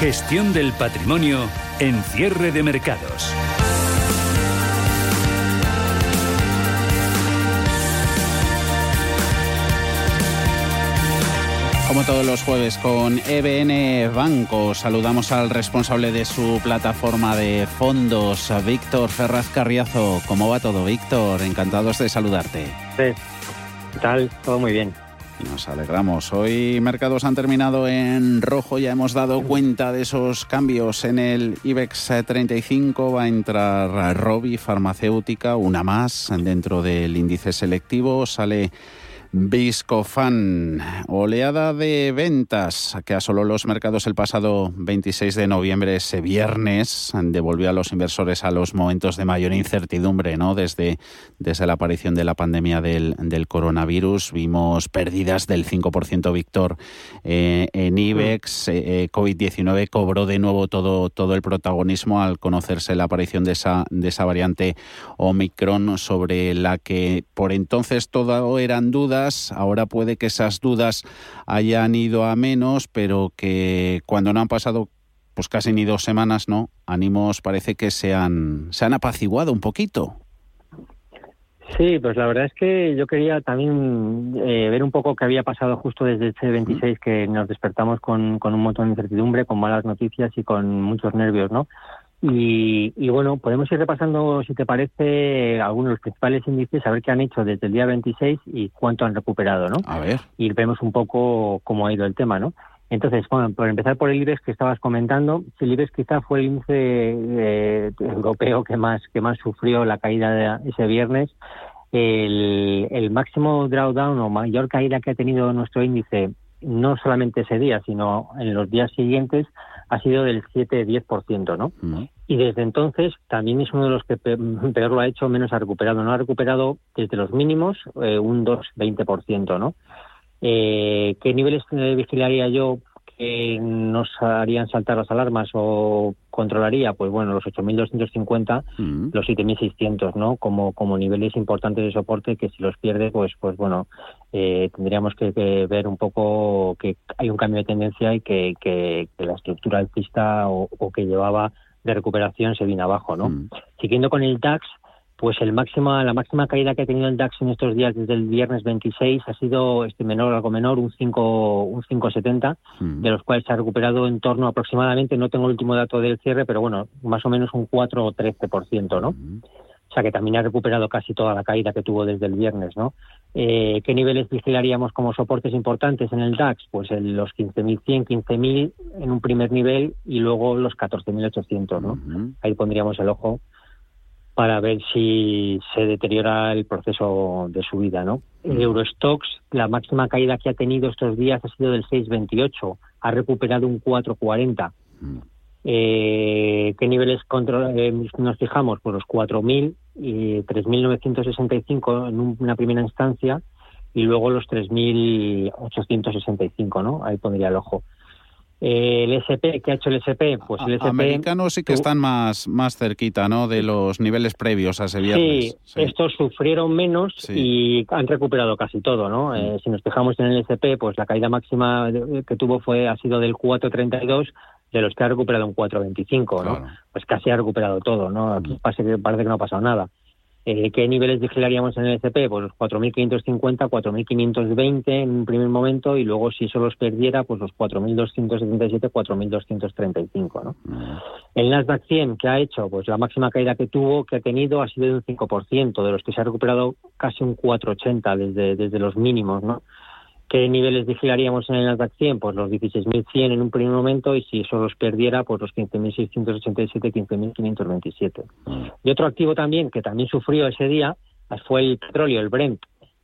Gestión del patrimonio en cierre de mercados. Como todos los jueves con EBN Banco, saludamos al responsable de su plataforma de fondos, a Víctor Ferraz Carriazo. ¿Cómo va todo, Víctor? Encantados de saludarte. Sí. ¿Qué tal? Todo muy bien. Nos alegramos. Hoy mercados han terminado en rojo, ya hemos dado cuenta de esos cambios en el IBEX 35. Va a entrar Robi Farmacéutica, una más dentro del índice selectivo. Sale Viscofan, oleada de ventas que asoló los mercados el pasado 26 de noviembre, ese viernes, devolvió a los inversores a los momentos de mayor incertidumbre, ¿no? Desde, desde la aparición de la pandemia del, coronavirus, vimos pérdidas del 5%, Víctor, eh, en IBEX, eh, eh, COVID-19 cobró de nuevo todo, todo el protagonismo al conocerse la aparición de esa, de esa variante Omicron sobre la que por entonces todo eran dudas ahora puede que esas dudas hayan ido a menos, pero que cuando no han pasado pues casi ni dos semanas, ¿no? Ánimos parece que se han, se han apaciguado un poquito. Sí, pues la verdad es que yo quería también eh, ver un poco qué había pasado justo desde este 26 que nos despertamos con, con un montón de incertidumbre, con malas noticias y con muchos nervios, ¿no? Y, bueno, podemos ir repasando, si te parece, algunos de los principales índices, a ver qué han hecho desde el día 26 y cuánto han recuperado, ¿no? A ver. Y vemos un poco cómo ha ido el tema, ¿no? Entonces, bueno, por empezar por el IBEX que estabas comentando, el IBEX quizá fue el índice eh, europeo que más que más sufrió la caída de ese viernes. El, el máximo drawdown o mayor caída que ha tenido nuestro índice, no solamente ese día, sino en los días siguientes, ha sido del 7-10%, ¿no? Y desde entonces también es uno de los que peor lo ha hecho, menos ha recuperado. No ha recuperado desde los mínimos eh, un 2-20%, ¿no? Eh, ¿Qué niveles vigilaría yo que nos harían saltar las alarmas o controlaría? Pues bueno, los 8.250, los 7.600, ¿no? Como, como niveles importantes de soporte que si los pierde, pues, pues bueno, eh, tendríamos que, ver un poco que hay un cambio de tendencia y que, que, la estructura alcista o, o, que llevaba de recuperación se viene abajo, ¿no? Siguiendo con el DAX, pues el máxima, la máxima caída que ha tenido el DAX en estos días desde el viernes 26 ha sido este menor, algo menor, un 5, un 5,70, mm. de los cuales se ha recuperado en torno aproximadamente, no tengo el último dato del cierre, pero bueno, más o menos un 4 o 13%, ¿no? Mm. O sea que también ha recuperado casi toda la caída que tuvo desde el viernes, ¿no? Eh, ¿Qué niveles vigilaríamos como soportes importantes en el DAX? Pues en los 15.100, 15.000 en un primer nivel y luego los 14.800, ¿no? Mm. Ahí pondríamos el ojo para ver si se deteriora el proceso de subida, ¿no? El mm. Eurostox, la máxima caída que ha tenido estos días ha sido del 6,28, ha recuperado un 4,40. Mm. Eh, ¿Qué niveles eh, nos fijamos? Pues los 4.000 y 3.965 en una primera instancia y luego los 3.865, ¿no? Ahí pondría el ojo el SP, ¿qué ha hecho el SP? Pues el SP... Americanos sí que están más, más cerquita, ¿no? De los niveles previos a ese viernes. Sí, estos sufrieron menos y han recuperado casi todo, ¿no? Mm. Eh, si nos fijamos en el SP, pues la caída máxima que tuvo fue ha sido del 4.32 de los que ha recuperado un 4.25, ¿no? Pues casi ha recuperado todo, ¿no? Aquí mm. parece, parece que no ha pasado nada. Eh, ¿Qué niveles vigilaríamos en el SP? Pues los 4.550, 4.520 en un primer momento y luego si eso los perdiera, pues los 4.277, 4.235. ¿no? Mm. El Nasdaq 100, ¿qué ha hecho? Pues la máxima caída que tuvo, que ha tenido, ha sido de un 5%, de los que se ha recuperado casi un 4,80 desde, desde los mínimos. ¿no? ¿Qué niveles vigilaríamos en el Nasdaq 100? Pues los 16.100 en un primer momento y si eso los perdiera, pues los 15.687, 15.527. Y otro activo también que también sufrió ese día fue el petróleo, el Brent,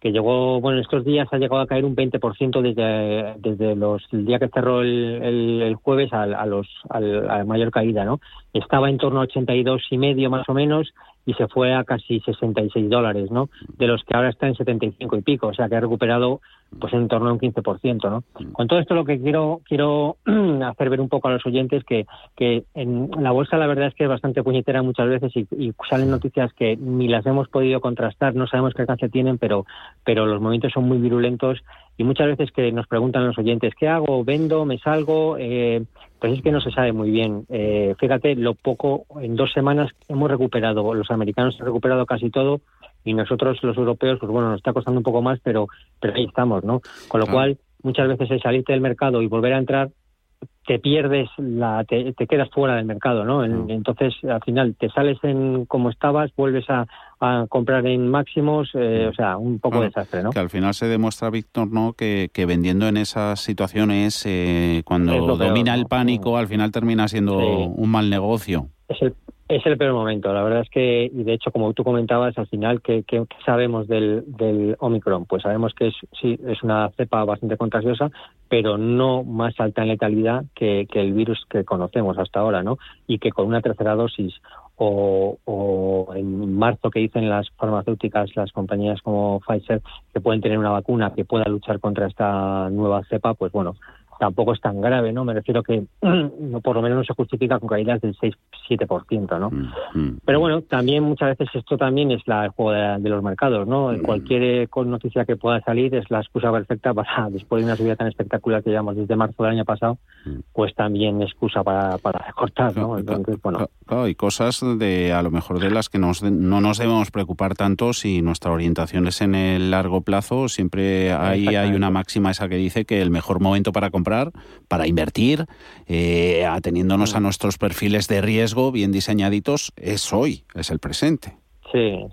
que llegó, bueno, estos días ha llegado a caer un 20% desde, desde los, el día que cerró el, el, jueves a, a los, a la mayor caída, ¿no? Estaba en torno a 82 y medio más o menos y se fue a casi 66 dólares, ¿no? De los que ahora está en 75 y pico, o sea que ha recuperado pues en torno a un 15%, ¿no? Con todo esto lo que quiero quiero hacer ver un poco a los oyentes que, que en la bolsa la verdad es que es bastante puñetera muchas veces y, salen noticias que ni las hemos podido contrastar, no sabemos qué alcance tienen, pero, pero los movimientos son muy virulentos y muchas veces que nos preguntan los oyentes, ¿qué hago? ¿Vendo? ¿Me salgo? Eh, pues es que no se sabe muy bien. Eh, fíjate, lo poco, en dos semanas hemos recuperado, los americanos han recuperado casi todo y nosotros los europeos, pues bueno, nos está costando un poco más, pero, pero ahí estamos, ¿no? Con lo cual, muchas veces el salirte del mercado y volver a entrar te pierdes, la, te, quedas fuera del mercado, ¿no? Entonces, al final, te sales en como estabas, vuelves a, comprar en máximos, eh, o sea, un poco de desastre, ¿no? Que al final se demuestra, Víctor, ¿no? Que, que vendiendo en esas situaciones, eh, cuando domina el pánico, al final termina siendo un mal negocio. Es el, es el peor momento. La verdad es que, y de hecho, como tú comentabas, al final, ¿qué, sabemos del, del, Omicron? Pues sabemos que es, sí, es una cepa bastante contagiosa, pero no más alta en letalidad que, que el virus que conocemos hasta ahora, ¿no? Y que con una tercera dosis o, o, en marzo que dicen las farmacéuticas, las compañías como Pfizer, que pueden tener una vacuna que pueda luchar contra esta nueva cepa, pues bueno, tampoco es tan grave, ¿no? Me refiero que no, por lo menos no se justifica con caídas del 6-7%, ¿no? Mm, mm, Pero mm. bueno, también muchas veces esto también es la, el juego de, los mercados, ¿no? Cualquier eh, noticia que pueda salir es la excusa perfecta para, después de una subida tan espectacular que llevamos desde marzo del año pasado, pues también excusa para, para recortar, ¿no? Entonces, bueno. hay cosas de, a lo mejor de las que nos, no nos debemos preocupar tanto si nuestra orientación es en el largo plazo, siempre ahí hay una máxima esa que dice que el mejor momento para comprar para invertir, eh, ateniéndonos a nuestros perfiles de riesgo bien diseñaditos, es hoy, es el presente. Sí,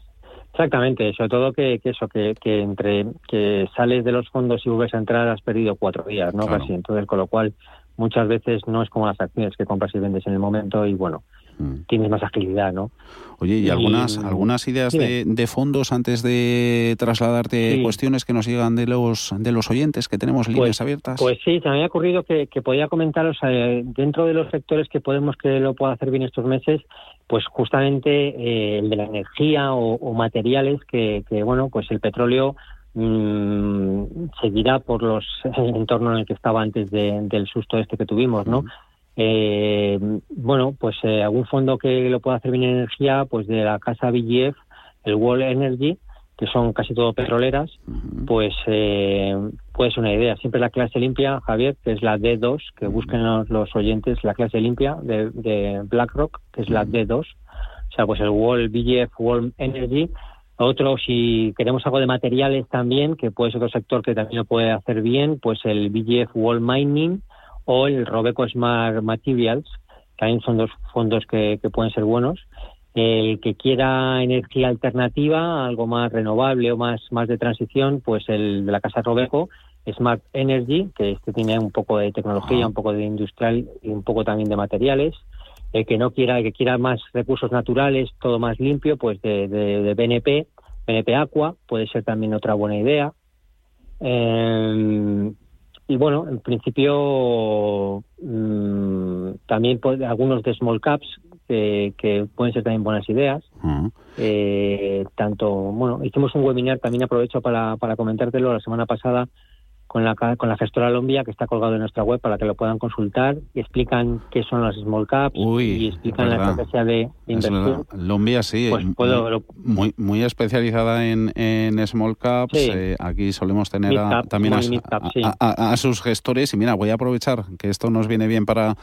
Exactamente, sobre todo que, eso, que, entre que sales de los fondos y vuelves a entrar has perdido cuatro días, ¿no? Casi. Entonces, con lo cual, muchas veces no es como las acciones que compras y vendes en el momento y bueno, Mm. tienes más agilidad, ¿no? Oye, ¿y, algunas, algunas ideas de, fondos antes de trasladarte cuestiones que nos llegan de los de los oyentes, que tenemos líneas pues, abiertas? Pues sí, se me había ocurrido que, podía comentaros eh, dentro de los sectores que podemos que lo pueda hacer bien estos meses, pues justamente eh, el de la energía o, materiales que, bueno, pues el petróleo mm, seguirá por los entornos en el que estaba antes del susto este que tuvimos, ¿no? Eh, bueno, pues eh, algún fondo que lo pueda hacer bien en energía, pues de la casa BGF, el World Energy, que son casi todo petroleras, pues eh, puede ser una idea. Siempre la clase limpia, Javier, que es la D2, que busquen los, oyentes la clase limpia de, BlackRock, que es la D2. O sea, pues el World BGF World Energy. Otro, si queremos algo de materiales también, que puede ser otro sector que también lo puede hacer bien, pues el BGF World Mining o el Robeco Smart Materials, también son dos fondos que, pueden ser buenos. El que quiera energía alternativa, algo más renovable o más, más de transición, pues el de la casa Robeco, Smart Energy, que este tiene un poco de tecnología, un poco de industrial y un poco también de materiales. El que no quiera, el que quiera más recursos naturales, todo más limpio, pues de, de, BNP, BNP Aqua, puede ser también otra buena idea. Eh, y bueno, en principio mm, también algunos de small caps que, pueden ser también buenas ideas. eh, tanto, bueno, hicimos un webinar, también aprovecho para, para comentártelo la semana pasada con la, con la gestora Lombia, que está colgado en nuestra web para que lo puedan consultar. Y explican qué son las small caps y explican la estrategia de, inversión. Lombia, sí, pues muy, muy, especializada en, en small caps. Eh, aquí solemos tener también a, sus gestores. Y mira, voy a aprovechar que esto nos viene bien para,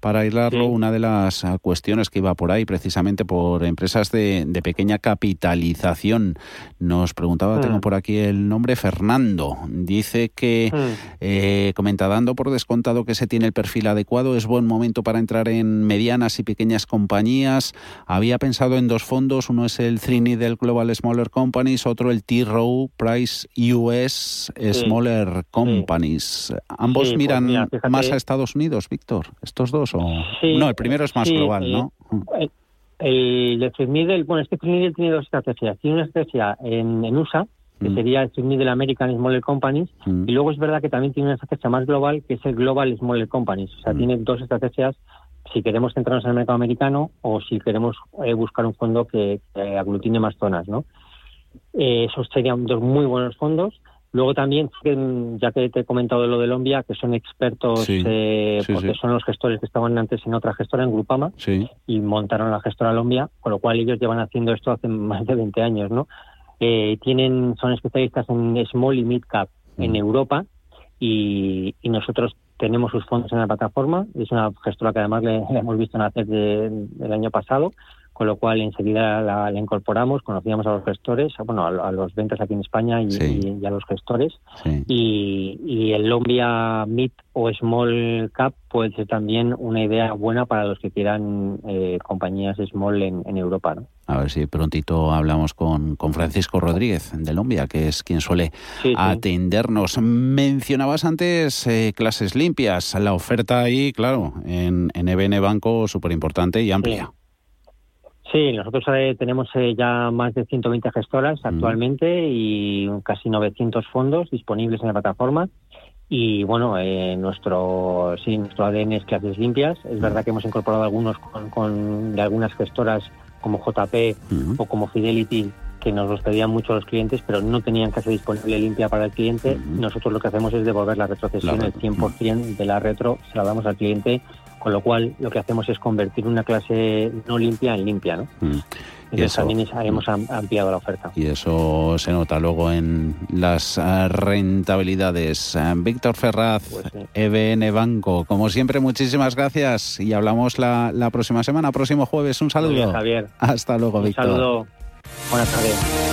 para aislarlo. Una de las cuestiones que iba por ahí, precisamente por empresas de, de pequeña capitalización. Nos preguntaba, tengo mm. por aquí el nombre, Fernando. Dice que Mm. Eh, comenta, dando por descontado que se tiene el perfil adecuado, es buen momento para entrar en medianas y pequeñas compañías. Había pensado en dos fondos, uno es el Trini del Global Smaller Companies, otro el T-Row Price US Smaller Companies. ¿Ambos pues miran más a Estados Unidos, Víctor? ¿Estos dos? O... no, el primero es más global, ¿no? El, de bueno, este Trinidad tiene dos estrategias. Tiene una estrategia en, en USA, que mm. sería el Middle American Smaller Companies, mm. y luego es verdad que también tiene una estrategia más global, que es el Global Smaller Companies. O sea, mm. tiene dos estrategias si queremos centrarnos en el mercado americano o si queremos eh, buscar un fondo que, aglutine más zonas, ¿no? Eh, esos serían dos muy buenos fondos. Luego también, ya que te he comentado lo de Lombia, que son expertos, eh, porque son los gestores que estaban antes en otra gestora, en Grupama, y montaron la gestora Lombia, con lo cual ellos llevan haciendo esto hace más de 20 años, ¿no? Eh, tienen, son especialistas en small y mid cap en Europa y, nosotros tenemos sus fondos en la plataforma. Es una gestora que además le, hemos visto nacer el año pasado con lo cual enseguida la, incorporamos, conocíamos a los gestores, bueno, a, los ventas aquí en España y, a los gestores. Y, el Lombia Mid o Small Cap puede ser también una idea buena para los que quieran eh, compañías small en, Europa. ¿no? A ver si prontito hablamos con, con Francisco Rodríguez de Lombia, que es quien suele atendernos. Mencionabas antes eh, clases limpias, la oferta ahí, claro, en, en EBN Banco súper importante y amplia. Sí, nosotros eh, tenemos eh, ya más de 120 gestoras actualmente y casi 900 fondos disponibles en la plataforma. Y bueno, eh, nuestro, sí, nuestro ADN es clases limpias. Es verdad que hemos incorporado algunos con, de algunas gestoras como JP o como Fidelity que nos los pedían mucho los clientes, pero no tenían clase disponible limpia para el cliente. Nosotros lo que hacemos es devolver la retrocesión, el 100% de la retro se la damos al cliente con lo cual lo que hacemos es convertir una clase no limpia en limpia, ¿no? Mm. Y eso, también hemos ampliado la oferta. Y eso se nota luego en las eh, rentabilidades. Eh, Víctor Ferraz, EBN pues Banco, como siempre, muchísimas gracias y hablamos la, la próxima semana, próximo jueves. Un saludo. Javier. Hasta luego, Víctor. Un saludo. Buenas tardes.